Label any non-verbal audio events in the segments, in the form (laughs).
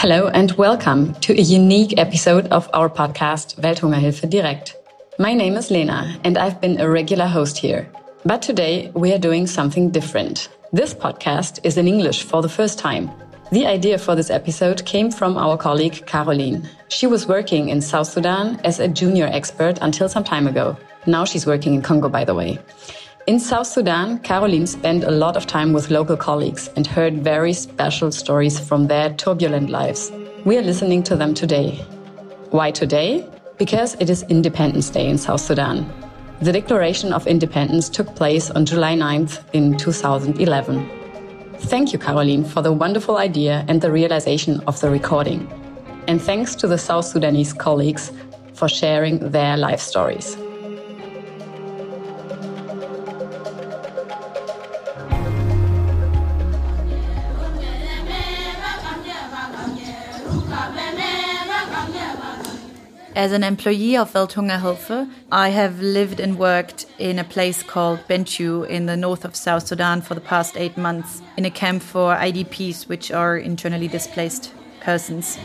Hello and welcome to a unique episode of our podcast Welthungerhilfe Direkt. My name is Lena and I've been a regular host here. But today we are doing something different. This podcast is in English for the first time. The idea for this episode came from our colleague Caroline. She was working in South Sudan as a junior expert until some time ago. Now she's working in Congo, by the way. In South Sudan, Caroline spent a lot of time with local colleagues and heard very special stories from their turbulent lives. We are listening to them today. Why today? Because it is Independence Day in South Sudan. The Declaration of Independence took place on July 9th in 2011. Thank you, Caroline, for the wonderful idea and the realization of the recording. And thanks to the South Sudanese colleagues for sharing their life stories. As an employee of Welthungerhilfe, I have lived and worked in a place called Bentiu in the north of South Sudan for the past eight months in a camp for IDPs, which are internally displaced persons.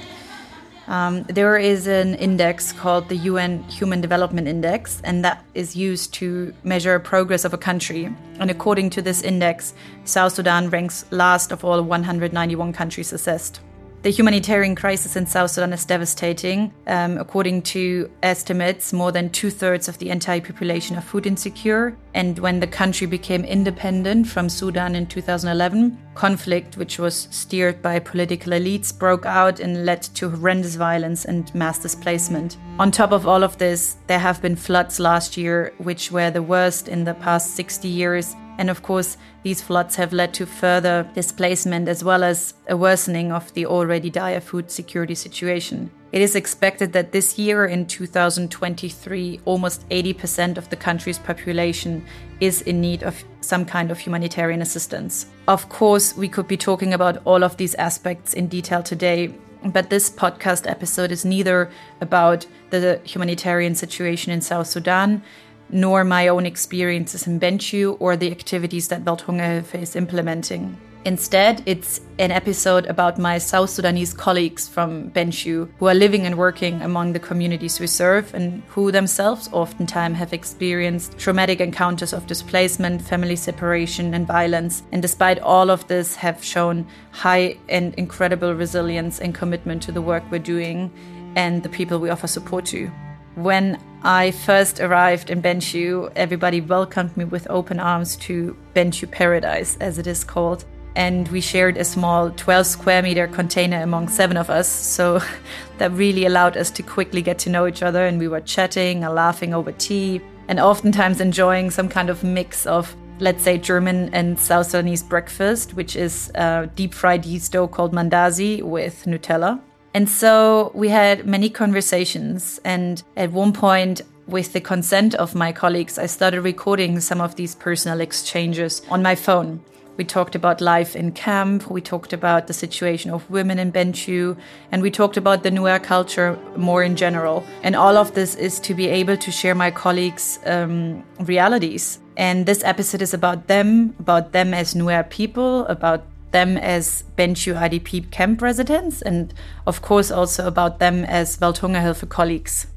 Um, there is an index called the UN Human Development Index, and that is used to measure progress of a country. And according to this index, South Sudan ranks last of all 191 countries assessed. The humanitarian crisis in South Sudan is devastating. Um, according to estimates, more than two thirds of the entire population are food insecure. And when the country became independent from Sudan in 2011, conflict, which was steered by political elites, broke out and led to horrendous violence and mass displacement. On top of all of this, there have been floods last year, which were the worst in the past 60 years and of course, these floods have led to further displacement as well as a worsening of the already dire food security situation. It is expected that this year, in 2023, almost 80% of the country's population is in need of some kind of humanitarian assistance. Of course, we could be talking about all of these aspects in detail today, but this podcast episode is neither about the humanitarian situation in South Sudan nor my own experiences in Bentiu or the activities that Welthungerhilfe is implementing. Instead, it's an episode about my South Sudanese colleagues from Bentiu who are living and working among the communities we serve and who themselves oftentimes have experienced traumatic encounters of displacement, family separation, and violence. And despite all of this, have shown high and incredible resilience and commitment to the work we're doing and the people we offer support to. When I first arrived in Bentiu, everybody welcomed me with open arms to Bentiu Paradise, as it is called. And we shared a small 12 square meter container among seven of us. So (laughs) that really allowed us to quickly get to know each other. And we were chatting and laughing over tea and oftentimes enjoying some kind of mix of, let's say, German and South Sudanese breakfast, which is a deep fried yeast dough called mandazi with Nutella. And so we had many conversations. And at one point, with the consent of my colleagues, I started recording some of these personal exchanges on my phone. We talked about life in camp, we talked about the situation of women in Bentiu, and we talked about the Nuer culture more in general. And all of this is to be able to share my colleagues' um, realities. And this episode is about them, about them as Nuer people, about them as Bentiu IDP camp residents, and of course also about them as Welthungerhilfe colleagues.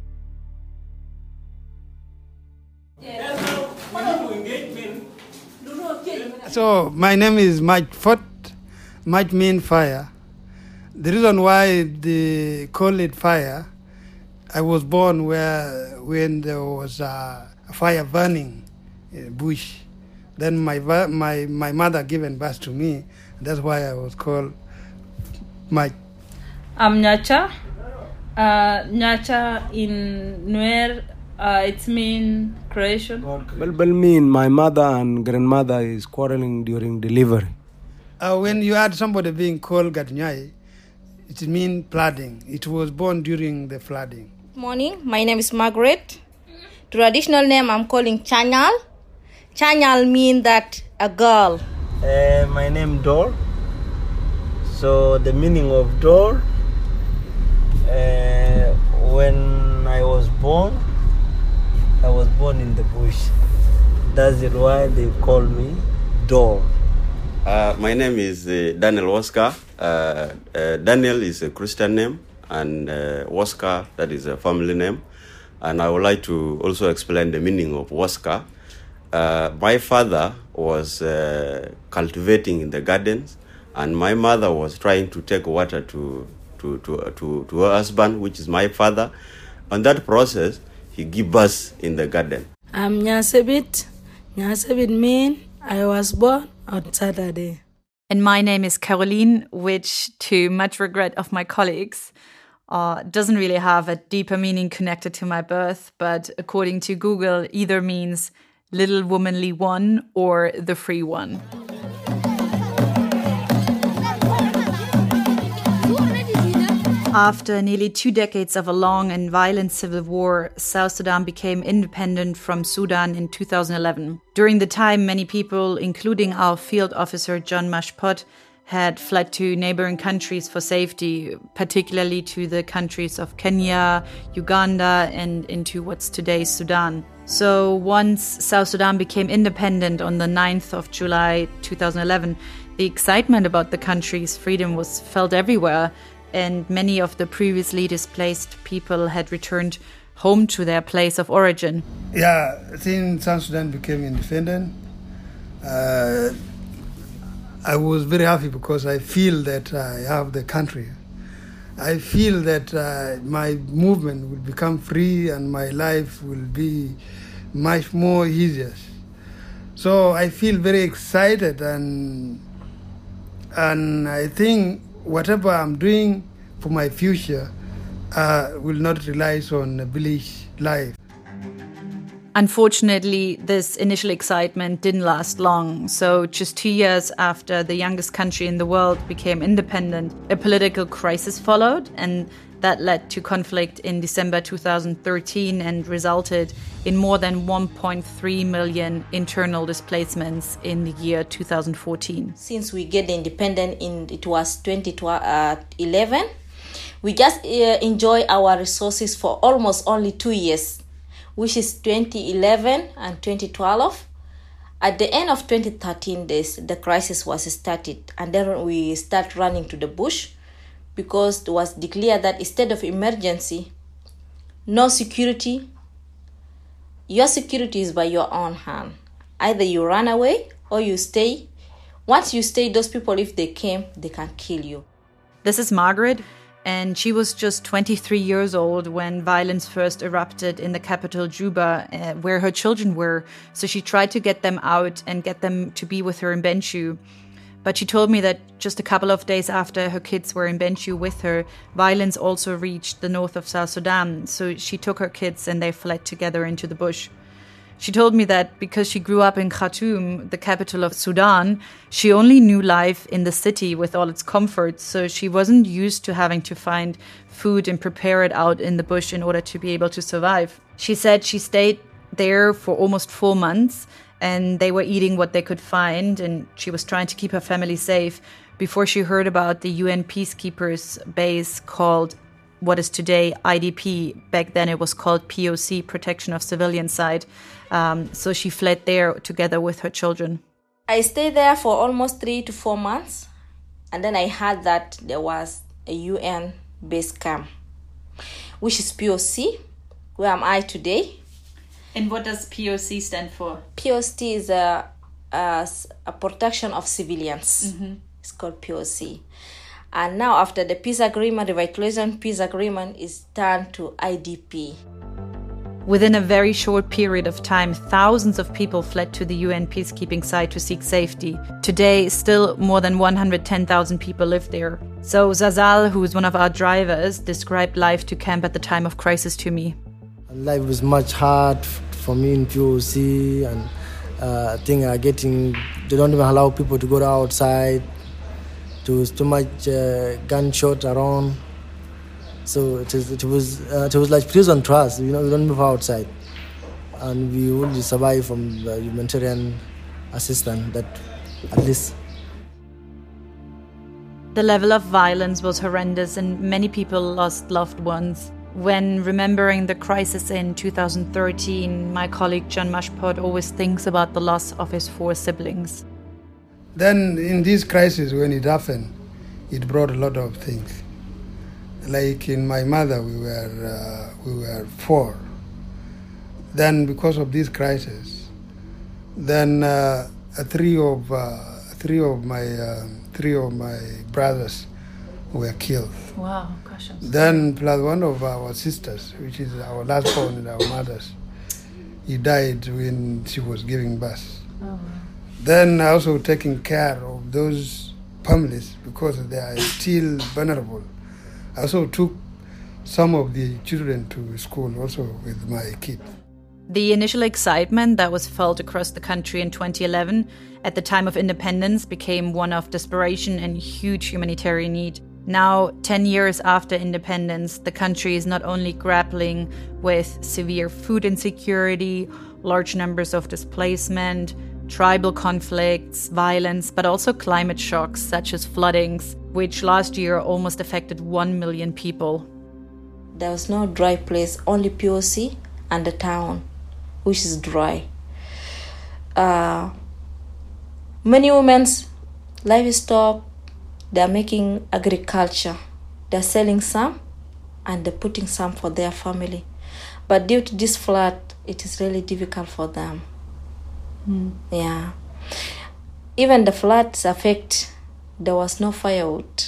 So my name is Mike Fort. Might mean fire. The reason why they call it fire, I was born where when there was a, fire burning in bush. Then my my my mother given birth to me, that's why I was called Mike. I'm Nyacha. Uh, Nyacha in Nuer, uh, it's mean creation. Well, well, mean my mother and grandmother is quarreling during delivery. Uh, when you had somebody being called Gadnyai, it means flooding. It was born during the flooding. Morning, my name is Margaret. Traditional name I'm calling Chanyal. Chanyal mean that a girl. Uh, my name Dor. So the meaning of Dor, uh, when I was born, I was born in the bush. That's why they call me Dor. Uh, my name is uh, Daniel Oscar. Uh, uh, Daniel is a Christian name, and Oscar, that is a family name. And I would like to also explain the meaning of Oscar. Uh, my father was uh, cultivating in the gardens, and my mother was trying to take water to, to, to, to, to her husband, which is my father. On that process, he gave birth in the garden. I'm Nyasebit. Nyasebit mean I was born on Saturday. And my name is Caroline, which, to much regret of my colleagues, uh, doesn't really have a deeper meaning connected to my birth, but according to Google, either means little womanly one or the free one. After nearly two decades of a long and violent civil war, South Sudan became independent from Sudan in 2011. During the time, many people, including our field officer John Mashpot, had fled to neighboring countries for safety, particularly to the countries of Kenya, Uganda, and into what's today Sudan. So once South Sudan became independent on the 9th of July 2011, the excitement about the country's freedom was felt everywhere and many of the previously displaced people had returned home to their place of origin. Yeah, since South Sudan became independent, uh, I was very happy because I feel that I have the country. I feel that uh, my movement will become free and my life will be much more easier. So I feel very excited and and I think whatever I'm doing for my future uh, will not rely on a village life. Unfortunately, this initial excitement didn't last long. So, just two years after the youngest country in the world became independent, a political crisis followed, and that led to conflict in December 2013 and resulted in more than 1.3 million internal displacements in the year 2014. Since we get independent in it was 2011, we just uh, enjoy our resources for almost only two years, which is 2011 and 2012. At the end of 2013, this the crisis was started, and then we start running to the bush because it was declared that instead of emergency, no security, your security is by your own hand. Either you run away or you stay. Once you stay, those people, if they came, they can kill you. This is Margaret, and she was just 23 years old when violence first erupted in the capital, Juba, uh, where her children were. So she tried to get them out and get them to be with her in Bentiu. But she told me that just a couple of days after her kids were in Bentiu with her, violence also reached the north of South Sudan. So she took her kids and they fled together into the bush. She told me that because she grew up in Khartoum, the capital of Sudan, she only knew life in the city with all its comforts. So she wasn't used to having to find food and prepare it out in the bush in order to be able to survive. She said she stayed there for almost four months and they were eating what they could find and she was trying to keep her family safe before she heard about the UN peacekeepers base called what is today IDP. Back then it was called POC, Protection of Civilian Side. Um, so she fled there together with her children. I stayed there for almost three to four months, and then I heard that there was a UN base camp, which is POC. Where am I today? And what does POC stand for? POC is a, a, a protection of civilians. Mm-hmm. It's called POC. And now, after the peace agreement, the revitalization peace agreement is turned to IDP. Within a very short period of time, thousands of people fled to the UN peacekeeping site to seek safety. Today, still more than 110,000 people live there. So, Zazal, who is one of our drivers, described life to camp at the time of crisis to me. Life was much hard for me in POC, and uh, I think are getting they don't even allow people to go outside. There was too much uh, gunshot around, so it, is, it was uh, it was like prison to us. You know, we don't move outside, and we only survive from the humanitarian assistance. That at least. The level of violence was horrendous, and many people lost loved ones. When remembering the crisis in 2013, my colleague John Mashpot always thinks about the loss of his four siblings. Then, in this crisis, when it happened, it brought a lot of things. Like in my mother, we were uh, we were four. Then, because of this crisis, then uh, three of uh, three of my um, three of my brothers were killed. Wow, gosh. Then plus one of our sisters, which is our last born and our mothers, he died when she was giving birth. Oh, wow. Then also taking care of those families because they are still vulnerable. I also took some of the children to school also with my kid. The initial excitement that was felt across the country in 2011 at the time of independence became one of desperation and huge humanitarian need. Now, 10 years after independence, the country is not only grappling with severe food insecurity, large numbers of displacement, tribal conflicts, violence, but also climate shocks such as floodings, which last year almost affected 1 million people. There was no dry place, only POC and the town, which is dry. Uh, many women's livestock, they're making agriculture. They're selling some and they're putting some for their family. But due to this flood, it is really difficult for them. Mm. Yeah. Even the floods affect, there was no firewood.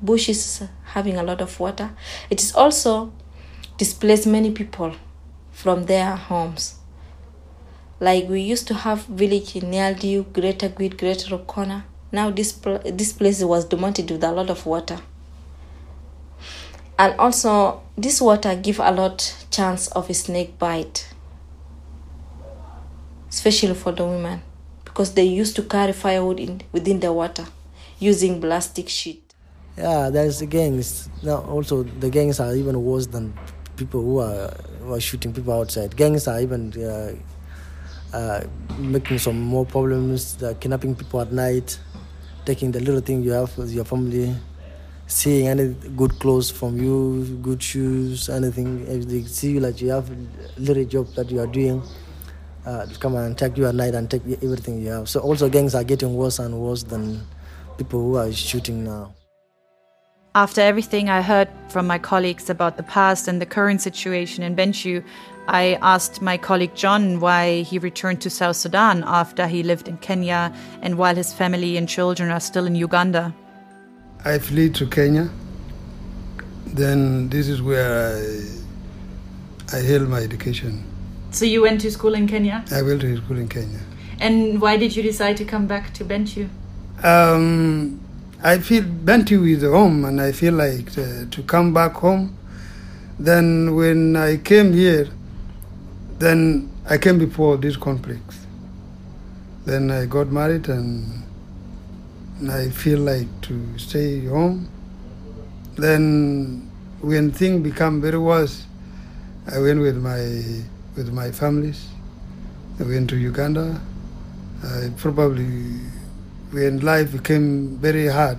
Bush is having a lot of water. It is also displaced many people from their homes. Like we used to have village in Nialdiu, Greater Guid, Greater O'Connor. Now this pl- this place was demoted with a lot of water. And also this water give a lot chance of a snake bite especially for the women because they used to carry firewood in, within the water using plastic sheet Yeah, there's the gangs. Now also the gangs are even worse than people who are who are shooting people outside. Gangs are even uh, uh, making some more problems. They're kidnapping people at night, taking the little thing you have with your family, seeing any good clothes from you, good shoes, anything. If they see you like you have a little job that you are doing, uh, to come and attack you at night and take everything you have. So also gangs are getting worse and worse than people who are shooting now. After everything I heard from my colleagues about the past and the current situation in Bentiu, I asked my colleague John why he returned to South Sudan after he lived in Kenya and while his family and children are still in Uganda. I fled to Kenya. Then this is where I, I held my education. So you went to school in Kenya? I went to school in Kenya. And why did you decide to come back to Bentiu? Um, I feel Bentiu is home, and I feel like uh, to come back home. Then when I came here, then I came before this conflict. Then I got married, and I feel like to stay home. Then when things become very worse, I went with my with my families. I went to Uganda. I probably when life became very hard,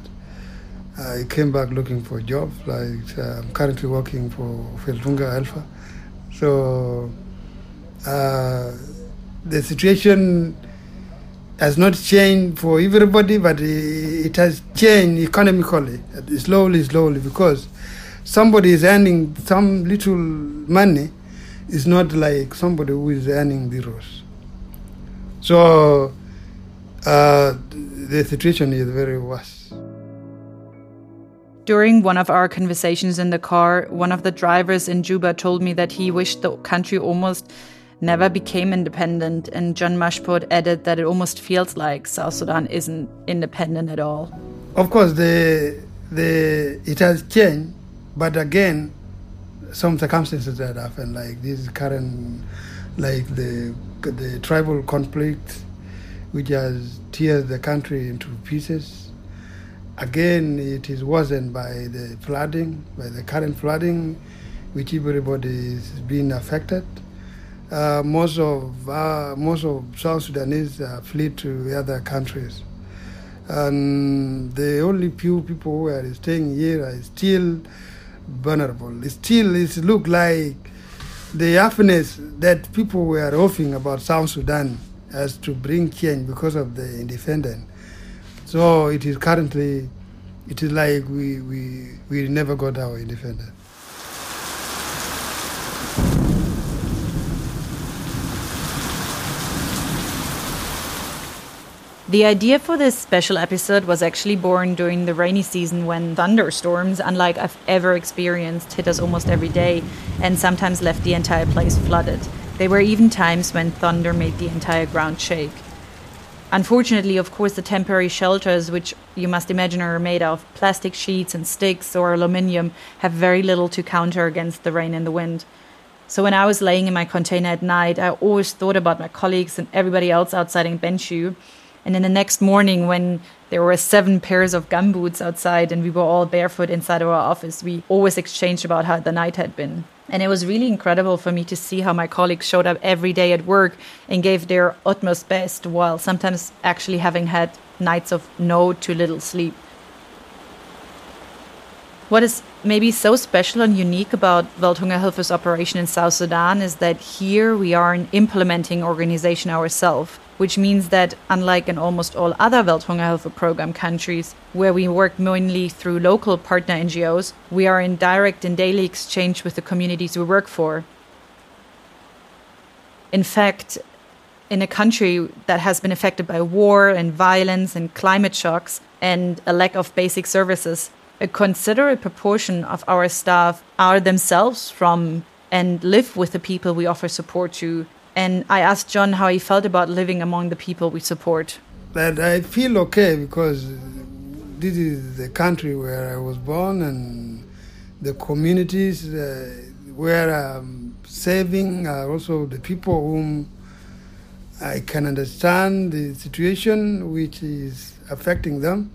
I came back looking for jobs. Like uh, I'm currently working for Welthungerhilfe. So uh, the situation has not changed for everybody, but it has changed economically, slowly, slowly, because somebody is earning some little money is not like somebody who is earning zeros. So uh, the situation is very worse. During one of our conversations in the car, one of the drivers in Juba told me that he wished the country almost never became independent, and John Mashpot added that it almost feels like South Sudan isn't independent at all. Of course, the the it has changed, but again, some circumstances that happen, like this current, like the the tribal conflict, which has teared the country into pieces. Again, it is worsened by the flooding, by the current flooding, which everybody is being affected. Uh, most of uh, most of South Sudanese uh, to other countries, and the only few people who are staying here are still vulnerable. It still, it look like the happiness that people were hoping about South Sudan as to bring change because of the independence. So it is currently it is like we, we, we never got our independence. The idea for this special episode was actually born during the rainy season when thunderstorms, unlike I've ever experienced, hit us almost every day and sometimes left the entire place flooded. There were even times when thunder made the entire ground shake. Unfortunately, of course, the temporary shelters, which you must imagine are made of plastic sheets and sticks or aluminium, have very little to counter against the rain and the wind. So when I was laying in my container at night, I always thought about my colleagues and everybody else outside in Bentiu and then the next morning, when there were seven pairs of gumboots outside and we were all barefoot inside our office, we always exchanged about how the night had been. And it was really incredible for me to see how my colleagues showed up every day at work and gave their utmost best while sometimes actually having had nights of no to little sleep. What is maybe so special and unique about Welthungerhilfe's operation in South Sudan is that here we are an implementing organization ourselves which means that, unlike in almost all other Welthungerhilfe program countries, where we work mainly through local partner NGOs, we are in direct and daily exchange with the communities we work for. In fact, in a country that has been affected by war and violence and climate shocks and a lack of basic services, a considerable proportion of our staff are themselves from and live with the people we offer support to and I asked John how he felt about living among the people we support. That I feel okay because this is the country where I was born and the communities uh, where I'm saving are also the people whom I can understand the situation which is affecting them.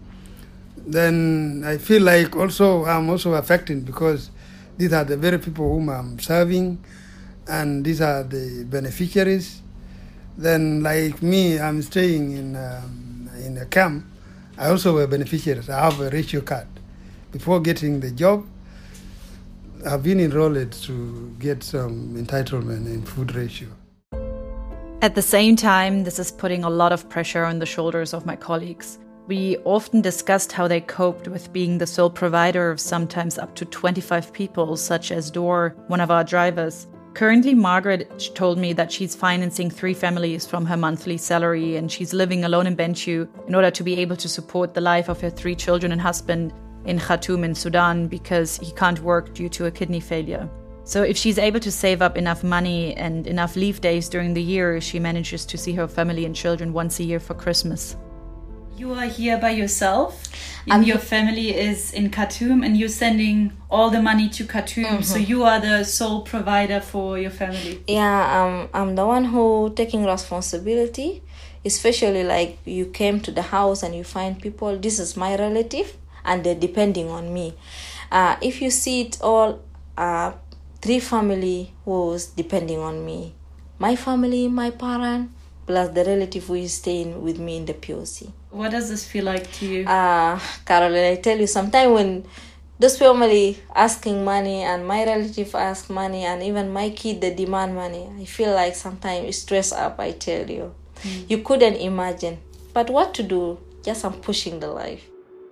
Then I feel like also I'm also affecting because these are the very people whom I'm serving and these are the beneficiaries. Then, like me, I'm staying in um, in a camp. I also a beneficiary. I have a ratio card. Before getting the job, I've been enrolled to get some entitlement in food ratio. At the same time, this is putting a lot of pressure on the shoulders of my colleagues. We often discussed how they coped with being the sole provider of sometimes up to 25 people, such as Dor, one of our drivers, Currently, Margaret told me that she's financing three families from her monthly salary and she's living alone in Bentiu in order to be able to support the life of her three children and husband in Khartoum in Sudan because he can't work due to a kidney failure. So, if she's able to save up enough money and enough leave days during the year, she manages to see her family and children once a year for Christmas. You are here by yourself, and your family is in Khartoum, and you're sending all the money to Khartoum. Mm -hmm. So you are the sole provider for your family. Yeah, um, I'm the one who taking responsibility, especially like you came to the house and you find people. This is my relative, and they're depending on me. Uh, if you see it all, uh, three family was depending on me. My family, my parent, plus the relative who is staying with me in the POC. What does this feel like to you? Uh, Caroline, I tell you, sometimes when this family asking money and my relative ask money and even my kid they demand money, I feel like sometimes stress up, I tell you. Mm. You couldn't imagine. But what to do? Just I'm pushing the life.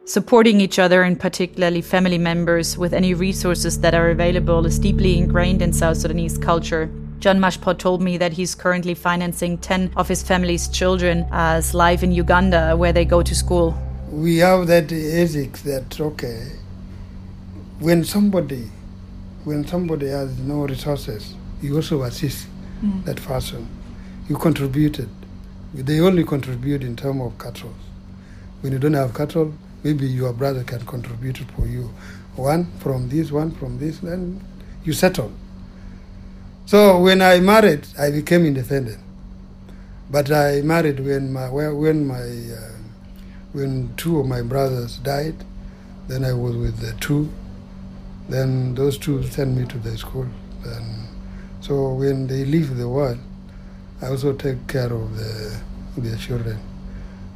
Supporting each other and particularly family members with any resources that are available is deeply ingrained in South Sudanese culture. John Mashpot told me that he's currently financing 10 of his family's children as live in Uganda where they go to school. We have that ethics that, okay, when somebody, when somebody has no resources, you also assist mm. that person. You contributed. They only contribute in terms of cattle. When you don't have cattle, maybe your brother can contribute for you. One from this, one from this, then you settle. So when I married, I became independent. But I married when my when my uh, when two of my brothers died. Then I was with the two. Then those two sent me to the school. Then, so when they leave the world, I also take care of the their children.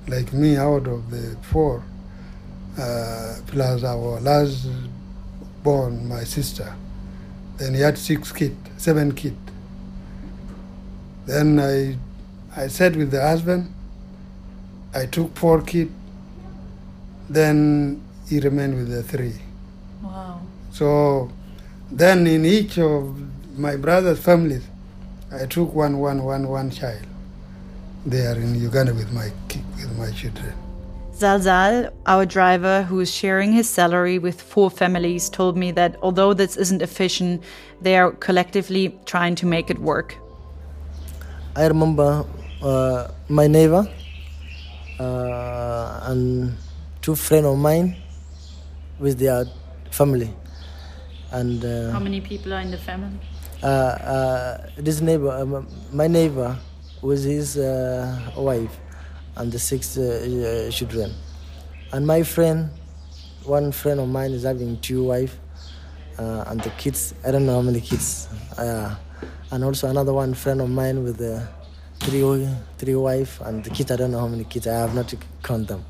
Like me, out of the four, uh, plus our last born, my sister. Then he had six kids seven kids. Then I, I sat with the husband. I took four kids. Then he remained with the three. Wow. So then in each of my brother's families, I took one, one, one, one child They are in Uganda with my with my children. Zalzal, our driver who is sharing his salary with four families, told me that although this isn't efficient, they are collectively trying to make it work. I remember uh, my neighbor uh, and two friends of mine with their family. And uh, How many people are in the family? uh, uh, this neighbor, um, my neighbor, with his uh, wife and the six uh, uh, children. And my friend, one friend of mine is having two wives uh, and the kids. I don't know how many kids. Uh, and also another one friend of mine with uh, three three wife and the kids. I don't know how many kids. I have not to count them.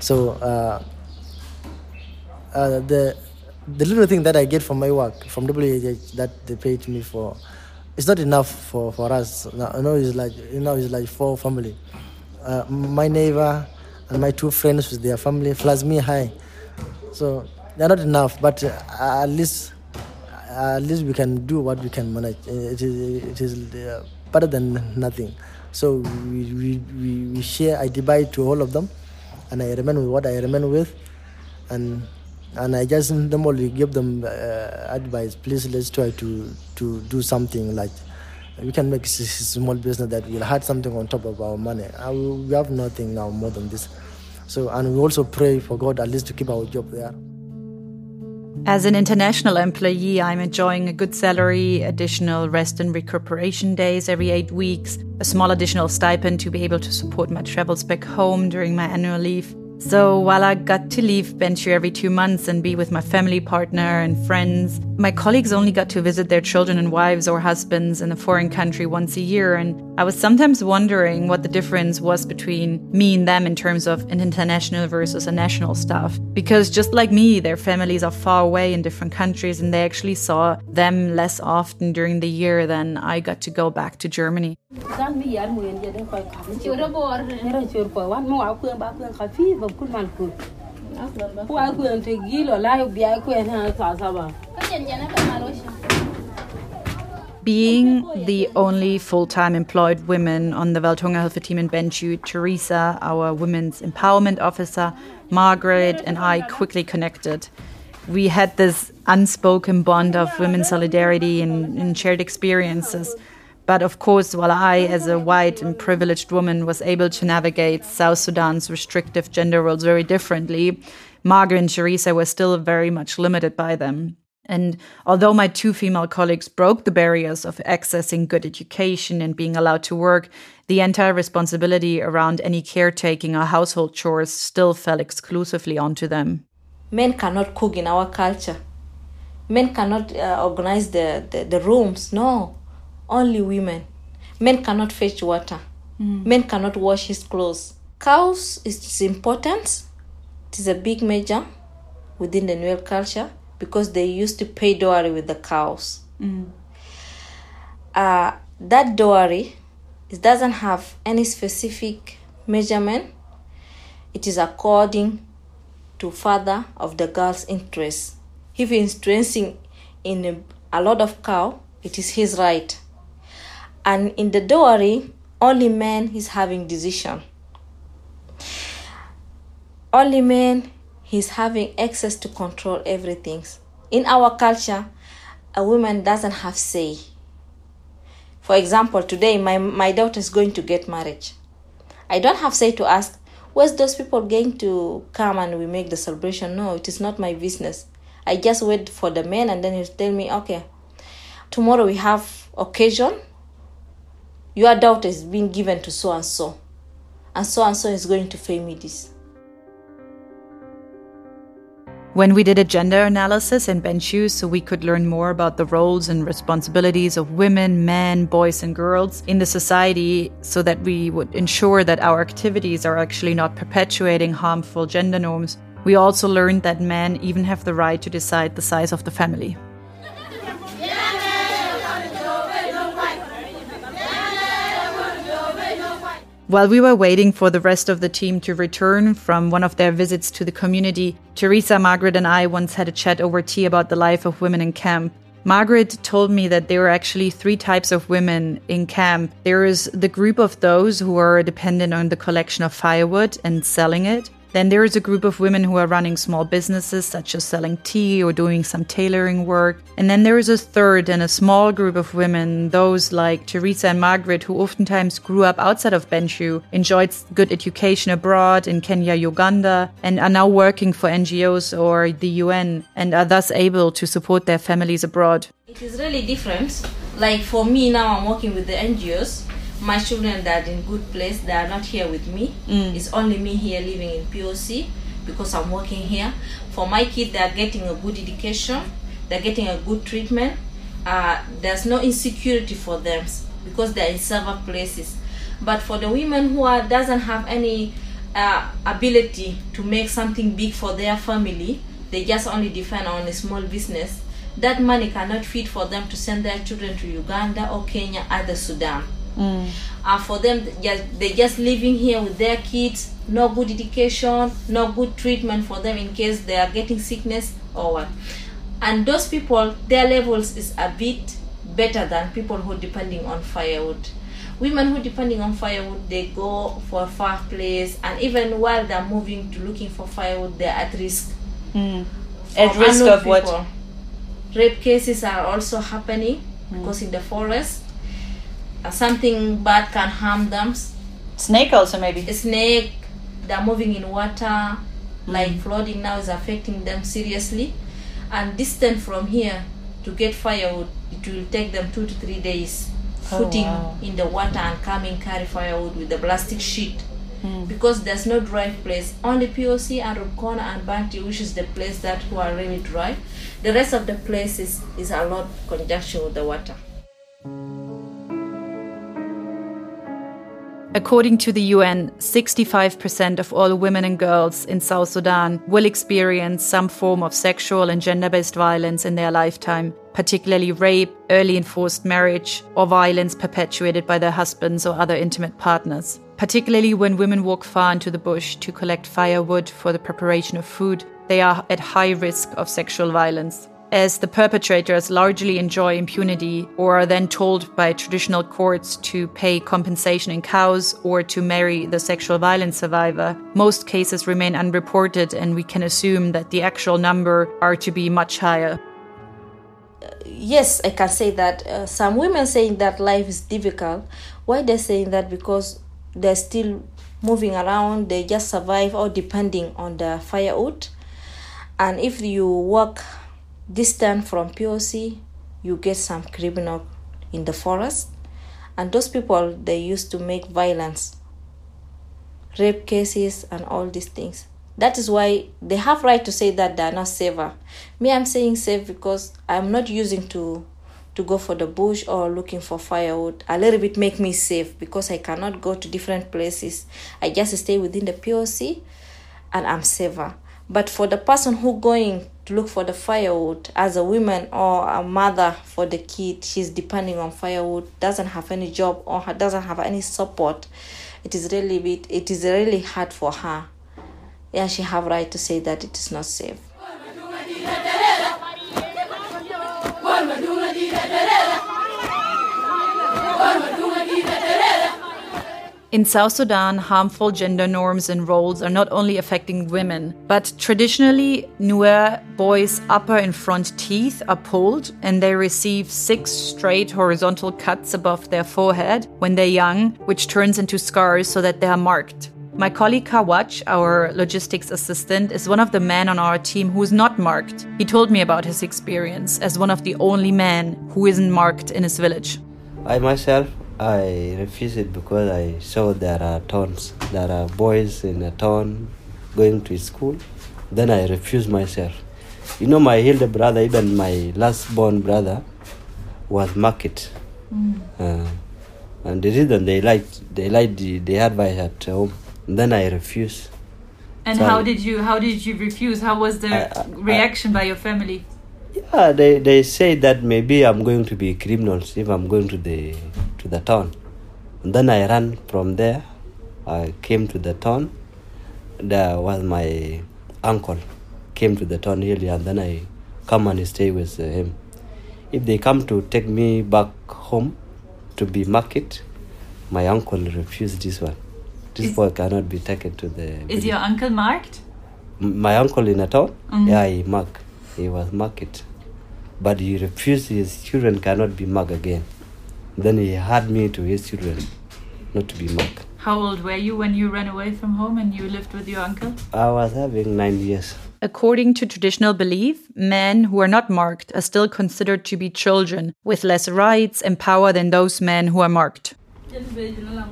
So uh, uh, the the little thing that I get from my work from WH that they paid me for, it's not enough for, for us. Now, know, it's like you know, it's like four family. Uh, my neighbor and my two friends with their family plus me high. So they're not enough, but uh, at least at least we can do what we can manage. Uh, It is it is uh, better than nothing. So we, we, we, we share. I divide to all of them, and I remain with what I remain with, and and I just normally give them uh, advice. Please let's try to to do something like we can make s- small business that will add something on top of our money. Uh, we we have nothing now more than this. So and we also pray for God at least to keep our job there. As an international employee, I'm enjoying a good salary, additional rest and recuperation days every eight weeks, a small additional stipend to be able to support my travels back home during my annual leave. So while I got to leave Bentiu every two months and be with my family partner and friends, my colleagues only got to visit their children and wives or husbands in a foreign country once a year. And I was sometimes wondering what the difference was between me and them in terms of an international versus a national stuff. Because just like me, their families are far away in different countries and they actually saw them less often during the year than I got to go back to Germany. Being the only full time employed women on the Welthungerhilfe team in Bentiu, Teresa, our women's empowerment officer, Margaret, and I quickly connected. We had this unspoken bond of women's solidarity and, and shared experiences. But of course, while I, as a white and privileged woman, was able to navigate South Sudan's restrictive gender roles very differently, Margaret and Teresa were still very much limited by them. And although my two female colleagues broke the barriers of accessing good education and being allowed to work, the entire responsibility around any caretaking or household chores still fell exclusively onto them. men cannot cook in our culture men cannot uh, organize the, the, the rooms no only women. Men cannot fetch water. Men cannot wash his clothes. Cows is important it is a big major within the Nuer culture because they used to pay dowry with the cows. Uh, that dowry it doesn't have any specific measurement. It is according to father of the girl's interest. If he is in a, a lot of cow, it is his right. And in the dowry, only man is having decision. Only man is having access to control everything. In our culture, a woman doesn't have say. For example, today my, my daughter is going to get married. I don't have say to ask, where's those people going to come and we make the celebration? No, it is not my business. I just wait for the man and then he'll tell me, okay, tomorrow we have occasion. Your daughter is being given to so and so. And so and so is going to pay me this. When we did a gender analysis in Bentiu so we could learn more about the roles and responsibilities of women, men, boys, and girls in the society so that we would ensure that our activities are actually not perpetuating harmful gender norms, we also learned that men even have the right to decide the size of the family. While we were waiting for the rest of the team to return from one of their visits to the community, Teresa, Margaret, and I once had a chat over tea about the life of women in camp. Margaret told me that there are actually three types of women in camp. There is the group of those who are dependent on the collection of firewood and selling it. Then there is a group of women who are running small businesses, such as selling tea or doing some tailoring work. And then there is a third and a small group of women, those like Teresa and Margaret, who oftentimes grew up outside of Bentiu, enjoyed good education abroad in Kenya, Uganda, and are now working for NGOs or the UN and are thus able to support their families abroad. It is really different. Like for me now, I'm working with the NGOs my children that are in good place they are not here with me. Mm. it's only me here living in poc because i'm working here. For my kids they are getting a good education they're getting a good treatment. Uh, there's no insecurity for them because they're in several places. But for the women who are doesn't have any uh, ability to make something big for their family they just only depend on a small business that money cannot feed for them to send their children to uganda or kenya or the sudan uh, for them just they just living here with their kids. No good education no good treatment for them in case they are getting sickness or what. And those people their levels is a bit better than people who depending on firewood. Women who depending on firewood they go for a far place. And even while they're moving to looking for firewood they're at risk. Mm. At risk of what? rape cases are also happening because in the forest something bad can harm them. Snake also maybe. a snake they're moving in water like hmm. flooding now is affecting them seriously. And distance from here to get firewood it will take them two to three days Oh, footing wow. in the water and coming carry firewood with the plastic sheet. Hmm. Because there's no dry place. Only poc and Rubkona and Bentiu which is the place that who are really dry. The rest of the places is a lot conjunction with the water According to the UN, 65% of all women and girls in South Sudan will experience some form of sexual and gender based violence in their lifetime, particularly rape, early enforced marriage, or violence perpetuated by their husbands or other intimate partners. Particularly when women walk far into the bush to collect firewood for the preparation of food, they are at high risk of sexual violence as the perpetrators largely enjoy impunity or are then told by traditional courts to pay compensation in cows or to marry the sexual violence survivor, most cases remain unreported and we can assume that the actual number are to be much higher. yes i can say that uh, some women saying that life is difficult. Why they're saying that? Because they're still moving around they just survive or depending on the firewood. And if you work distant from poc you get some criminal in the forest. And those people they used to make violence rape cases and all these things. That is why they have right to say that they are not safer me i'm saying safe because i'm not using to to go for the bush or looking for firewood. A little bit make me safe because i cannot go to different places. I just stay within the poc and i'm safer but for the person who going to look for the firewood. As a woman or a mother for the kid she's depending on firewood doesn't have any job or doesn't have any support. It is really bit it is really hard for her. Yeah she have right to say that it is not safe In South Sudan, harmful gender norms and roles are not only affecting women, but traditionally, Nuer boys' upper and front teeth are pulled and they receive six straight horizontal cuts above their forehead when they're young, which turns into scars so that they are marked. My colleague Kawach, our logistics assistant, is one of the men on our team who is not marked. He told me about his experience as one of the only men who isn't marked in his village. I myself, I refuse it because I saw there are towns, there are boys in a town going to school. Then I refuse myself. You know, my elder brother, even my last born brother, was market. Uh, and the reason they liked they liked the, the advice at home. Then I refuse. And So- how did you how did you refuse? How was the I- I- reaction by your family? Yeah, they, they say that maybe I'm going to be criminals if I'm going to the to the town. And then I ran from there I came to the town. There was my uncle came to the town earlier, and then I come and stay with him. If they come to take me back home to be market, my uncle refused this one. This Is- boy cannot be taken to the. Is your uncle marked? M- my uncle in a town? Mhm. Yeah, he mark. He was market, but he refused his children cannot be marked again. Then he had me to his children, not to be marked. How old were you when you ran away from home and you lived with your uncle? I was having nine years. According to traditional belief, men who are not marked are still considered to be children with less rights and power than those men who are marked.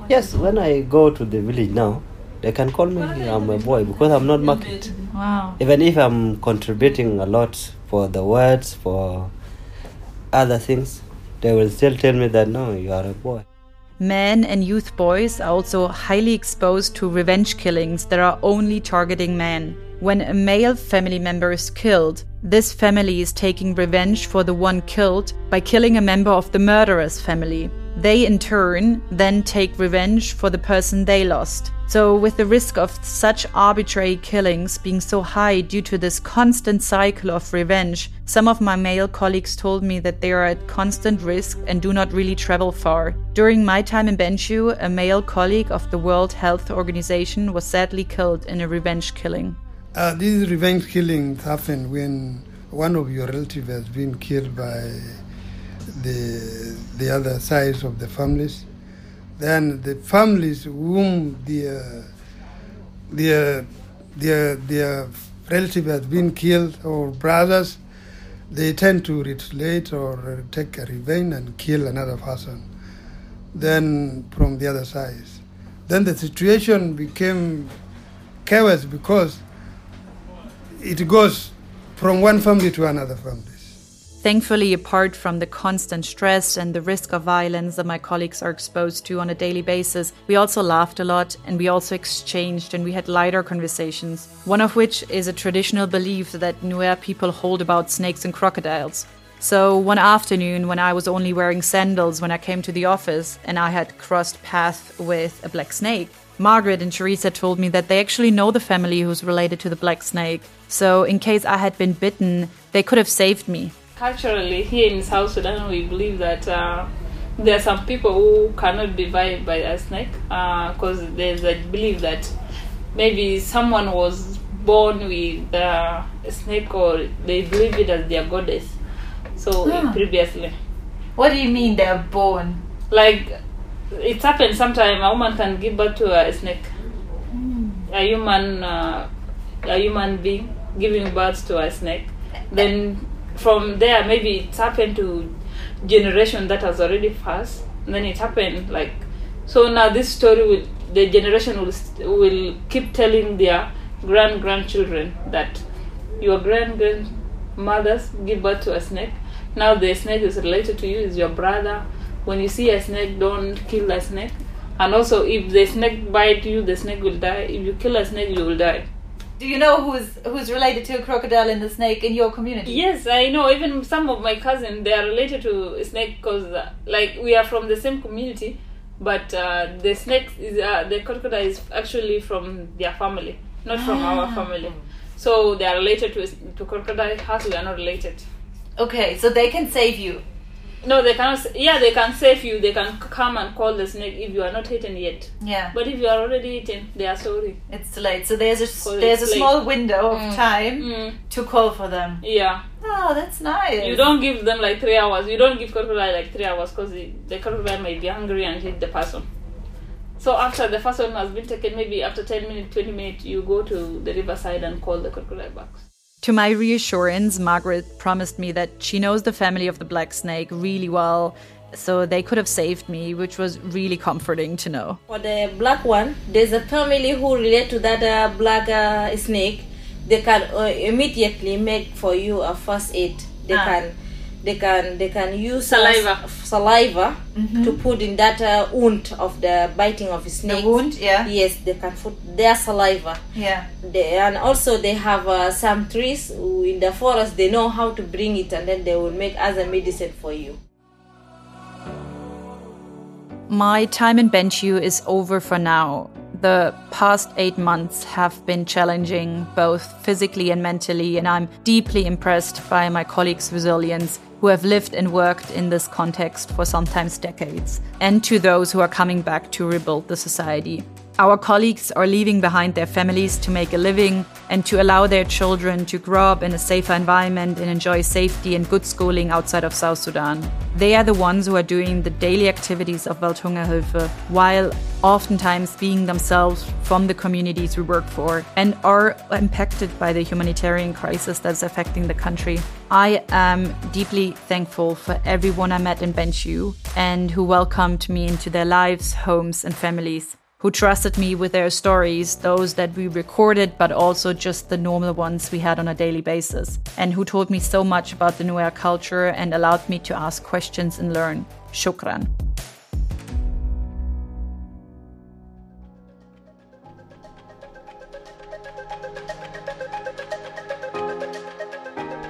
Yes, when I go to the village now, they can call me I'm a boy because I'm not market. Wow. Even if I'm contributing a lot for the words, for other things, they will still tell me that no, you are a boy. Men and youth boys are also highly exposed to revenge killings that are only targeting men. When a male family member is killed, this family is taking revenge for the one killed by killing a member of the murderer's family. They, in turn, then take revenge for the person they lost. So, with the risk of such arbitrary killings being so high due to this constant cycle of revenge, some of my male colleagues told me that they are at constant risk and do not really travel far. During my time in Bentiu, a male colleague of the World Health Organization was sadly killed in a revenge killing. Uh, these revenge killings happen when one of your relatives has been killed by the the other sides of the families. Then the families whom their their their their relative has been killed or brothers, they tend to retaliate or take a revenge and kill another person. Then from the other side, then the situation became chaos because it goes from one family to another family. Thankfully, apart from the constant stress and the risk of violence that my colleagues are exposed to on a daily basis, we also laughed a lot and we also exchanged and we had lighter conversations. One of which is a traditional belief that Nuer people hold about snakes and crocodiles. So, one afternoon, when I was only wearing sandals when I came to the office and I had crossed paths with a black snake, Margaret and Teresa told me that they actually know the family who's related to the black snake. So, in case I had been bitten, they could have saved me. Culturally, here in South Sudan, we believe that uh, there are some people who cannot be bitten by a snake because there's a belief that maybe someone was born with uh, a snake or they believe it as their goddess. So previously, What do you mean they're born? like it's happened sometime a woman can give birth to a snake a human uh, a human being giving birth to a snake then from there maybe it's happened to generation that has already passed then it happened like so now this story will the generation will will keep telling their grand grandchildren that your grand grandmothers give birth to a snake. Now the snake is related to you is your brother. When you see a snake don't kill a snake. And also if the snake bite you the snake will die. If you kill a snake you will die Do you know who's who's related to a crocodile and the snake in your community? yes i know even some of my cousins they are related to snake because uh, like we are from the same community but uh, the snake is uh, the crocodile is actually from their family not from our family so they are related to to crocodile as we are not related Okay, so they can save you. No they cannot s- yeah they can save you they can c- come and call the snake if you are not eaten yet Yeah. but if you are already eaten they are sorry It's too late. So there's a there's a late. small window of Mm. time Mm. to call for them. yeah Oh, that's nice. You don't give them like three hours. You don't give crocodile like three hours because the, crocodile may be hungry and hit the person. So after the first one has been taken, maybe after 10 minutes, 20 minutes, you go to the riverside and call the crocodile back. To my reassurance, Margaret promised me that she knows the family of the black snake really well, so they could have saved me, which was really comforting to know. For the black one, there's a family who relate to that uh, black uh, snake. They can uh, immediately make for you a first aid. They Ah. can, they can, they can use Saliva. saliva to put in that uh, wound of the biting of snake. wound, yeah. Yes, they can put their saliva. Yeah. They, and also they have uh, some trees in the forest. They know how to bring it, and then they will make as a medicine for you. My time in Bentiu is over for now. The past eight months have been challenging, both physically and mentally, and I'm deeply impressed by my colleagues' resilience who have lived and worked in this context for sometimes decades, and to those who are coming back to rebuild the society. Our colleagues are leaving behind their families to make a living and to allow their children to grow up in a safer environment and enjoy safety and good schooling outside of South Sudan. They are the ones who are doing the daily activities of Welthungerhilfe while oftentimes being themselves from the communities we work for and are impacted by the humanitarian crisis that's affecting the country. I am deeply thankful for everyone I met in Bentiu and who welcomed me into their lives, homes, and families who trusted me with their stories, those that we recorded, but also just the normal ones we had on a daily basis, and who told me so much about the Nuer culture and allowed me to ask questions and learn. Shukran.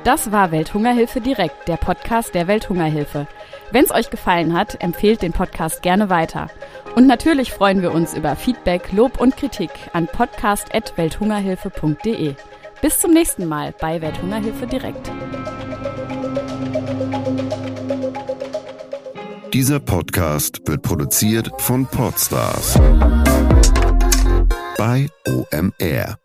Das war Welthungerhilfe direkt, der Podcast der Welthungerhilfe. Wenn es euch gefallen hat, empfehlt den Podcast gerne weiter. Und natürlich freuen wir uns über Feedback, Lob und Kritik an podcast.welthungerhilfe.de. Bis zum nächsten Mal bei Welthungerhilfe direkt. Dieser Podcast wird produziert von Podstars bei OMR.